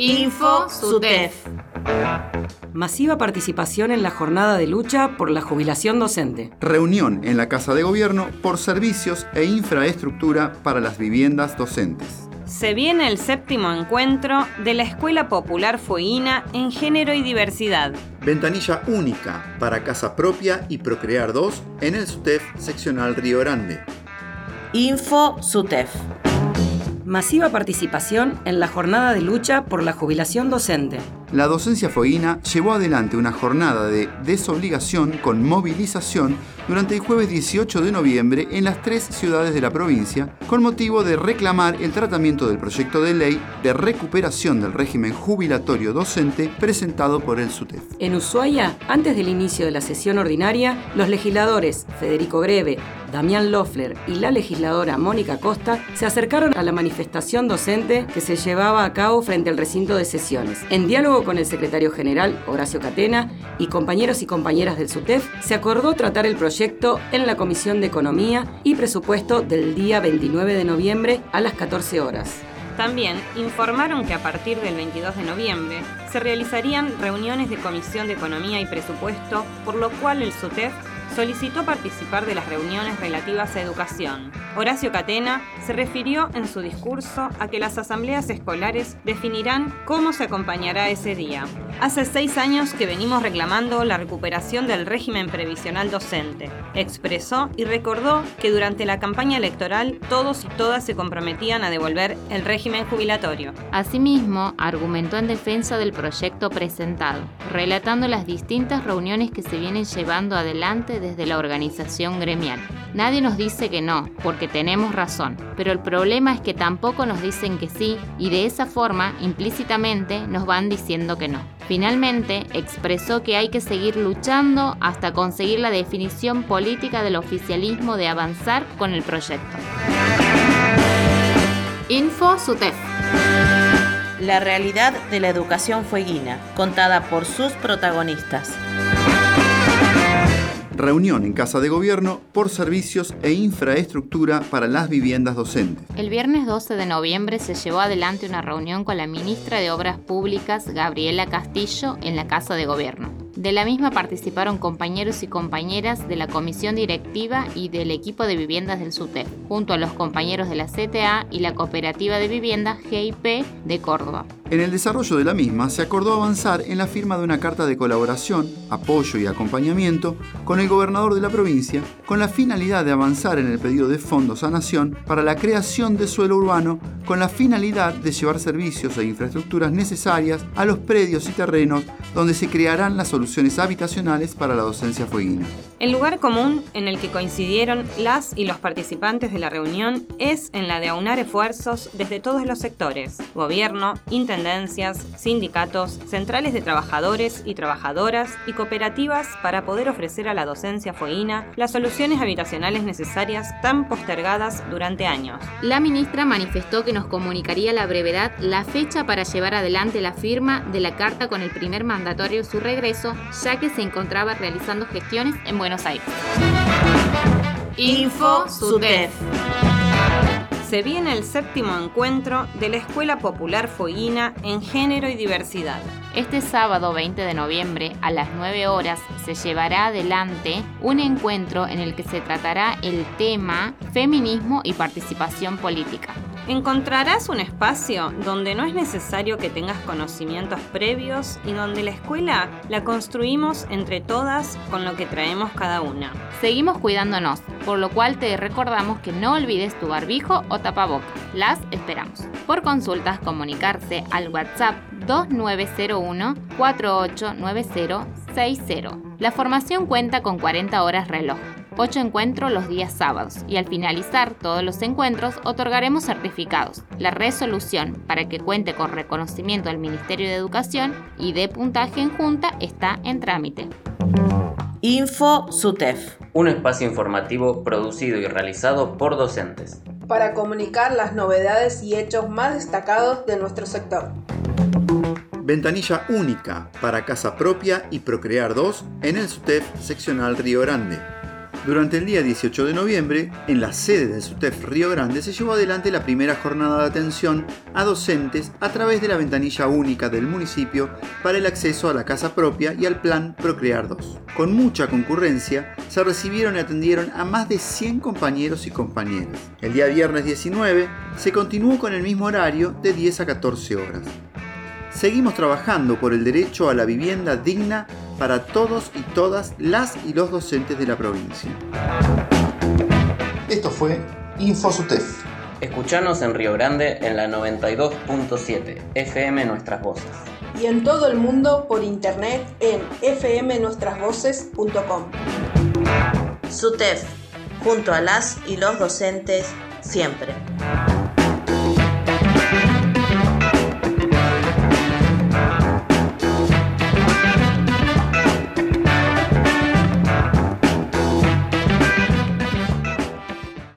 Info SUTEF. Masiva participación en la jornada de lucha por la jubilación docente. Reunión en la Casa de Gobierno por servicios e infraestructura para las viviendas docentes. Se viene el séptimo encuentro de la Escuela Popular Fueguina en Género y Diversidad. Ventanilla única para casa propia y Procrear 2 en el SUTEF seccional Río Grande. Info SUTEF masiva participación en la jornada de lucha por la jubilación docente. La docencia fueguina llevó adelante una jornada de desobligación con movilización durante el jueves 18 de noviembre en las tres ciudades de la provincia, con motivo de reclamar el tratamiento del proyecto de ley de recuperación del régimen jubilatorio docente presentado por el SUTEF. En Ushuaia, antes del inicio de la sesión ordinaria, los legisladores Federico Greve, Damián Loeffler y la legisladora Mónica Costa se acercaron a la manifestación docente que se llevaba a cabo frente al recinto de sesiones. En diálogo con el secretario general, Horacio Catena, y compañeros y compañeras del SUTEF, se acordó tratar el proyecto en la Comisión de Economía y Presupuesto del día 29 de noviembre a las 14 horas. También informaron que a partir del 22 de noviembre se realizarían reuniones de Comisión de Economía y Presupuesto, por lo cual el SUTEF solicitó participar de las reuniones relativas a educación. Horacio Catena se refirió en su discurso a que las asambleas escolares definirán cómo se acompañará ese día. Hace seis años que venimos reclamando la recuperación del régimen previsional docente. Expresó y recordó que durante la campaña electoral todos y todas se comprometían a devolver el régimen jubilatorio. Asimismo, argumentó en defensa del proyecto presentado, relatando las distintas reuniones que se vienen llevando adelante desde la organización gremial. Nadie nos dice que no, porque tenemos razón, pero el problema es que tampoco nos dicen que sí y de esa forma implícitamente nos van diciendo que no. Finalmente, expresó que hay que seguir luchando hasta conseguir la definición política del oficialismo de avanzar con el proyecto. Info SUTEF. La realidad de la educación fueguina, contada por sus protagonistas reunión en Casa de Gobierno por servicios e infraestructura para las viviendas docentes. El viernes 12 de noviembre se llevó adelante una reunión con la ministra de Obras Públicas, Gabriela Castillo, en la Casa de Gobierno. De la misma participaron compañeros y compañeras de la comisión directiva y del equipo de viviendas del SUTEF, junto a los compañeros de la CTA y la cooperativa de viviendas GIP de Córdoba. En el desarrollo de la misma se acordó avanzar en la firma de una carta de colaboración, apoyo y acompañamiento con el gobernador de la provincia con la finalidad de avanzar en el pedido de fondos a Nación para la creación de suelo urbano con la finalidad de llevar servicios e infraestructuras necesarias a los predios y terrenos donde se crearán las soluciones habitacionales para la docencia fueguina. El lugar común en el que coincidieron las y los participantes de la reunión es en la de aunar esfuerzos desde todos los sectores, gobierno, intendencias, sindicatos, centrales de trabajadores y trabajadoras y cooperativas para poder ofrecer a la docencia fueguina las soluciones habitacionales necesarias tan postergadas durante años. La ministra manifestó que nos comunicaría a la brevedad la fecha para llevar adelante la firma de la carta con el primer mandatorio su regreso ya que se encontraba realizando gestiones en Buenos Aires. Info SUTEF. Se viene el séptimo encuentro de la Escuela Popular Fueguina en Género y Diversidad. Este sábado 20 de noviembre a las 9 horas se llevará adelante un encuentro en el que se tratará el tema feminismo y participación política encontrarás un espacio donde no es necesario que tengas conocimientos previos y donde la escuela la construimos entre todas con lo que traemos cada una. Seguimos cuidándonos, por lo cual te recordamos que no olvides tu barbijo o tapaboca. Las esperamos. Por consultas, comunicarse al WhatsApp 2901 489060. La formación cuenta con 40 horas reloj. 8 encuentros los días sábados y al finalizar todos los encuentros otorgaremos certificados. La resolución para que cuente con reconocimiento del Ministerio de Educación y de puntaje en junta está en trámite. Info SUTEF. Un espacio informativo producido y realizado por docentes. Para comunicar las novedades y hechos más destacados de nuestro sector. Ventanilla única para casa propia y Procrear 2 en el SUTEF seccional Río Grande Durante el día 18 de noviembre, en la sede del SUTEF Río Grande se llevó adelante la primera jornada de atención a docentes a través de la ventanilla única del municipio para el acceso a la casa propia y al plan Procrear 2. Con mucha concurrencia, se recibieron y atendieron a más de 100 compañeros y compañeras. El día viernes 19 se continuó con el mismo horario de 10 a 14 horas. Seguimos trabajando por el derecho a la vivienda digna para todos y todas las y los docentes de la provincia. Esto fue InfoSutef. Escuchanos en Río Grande en la 92.7 FM Nuestras Voces. Y en todo el mundo por internet en fmnuestrasvoces.com. SUTEF, junto a las y los docentes, siempre.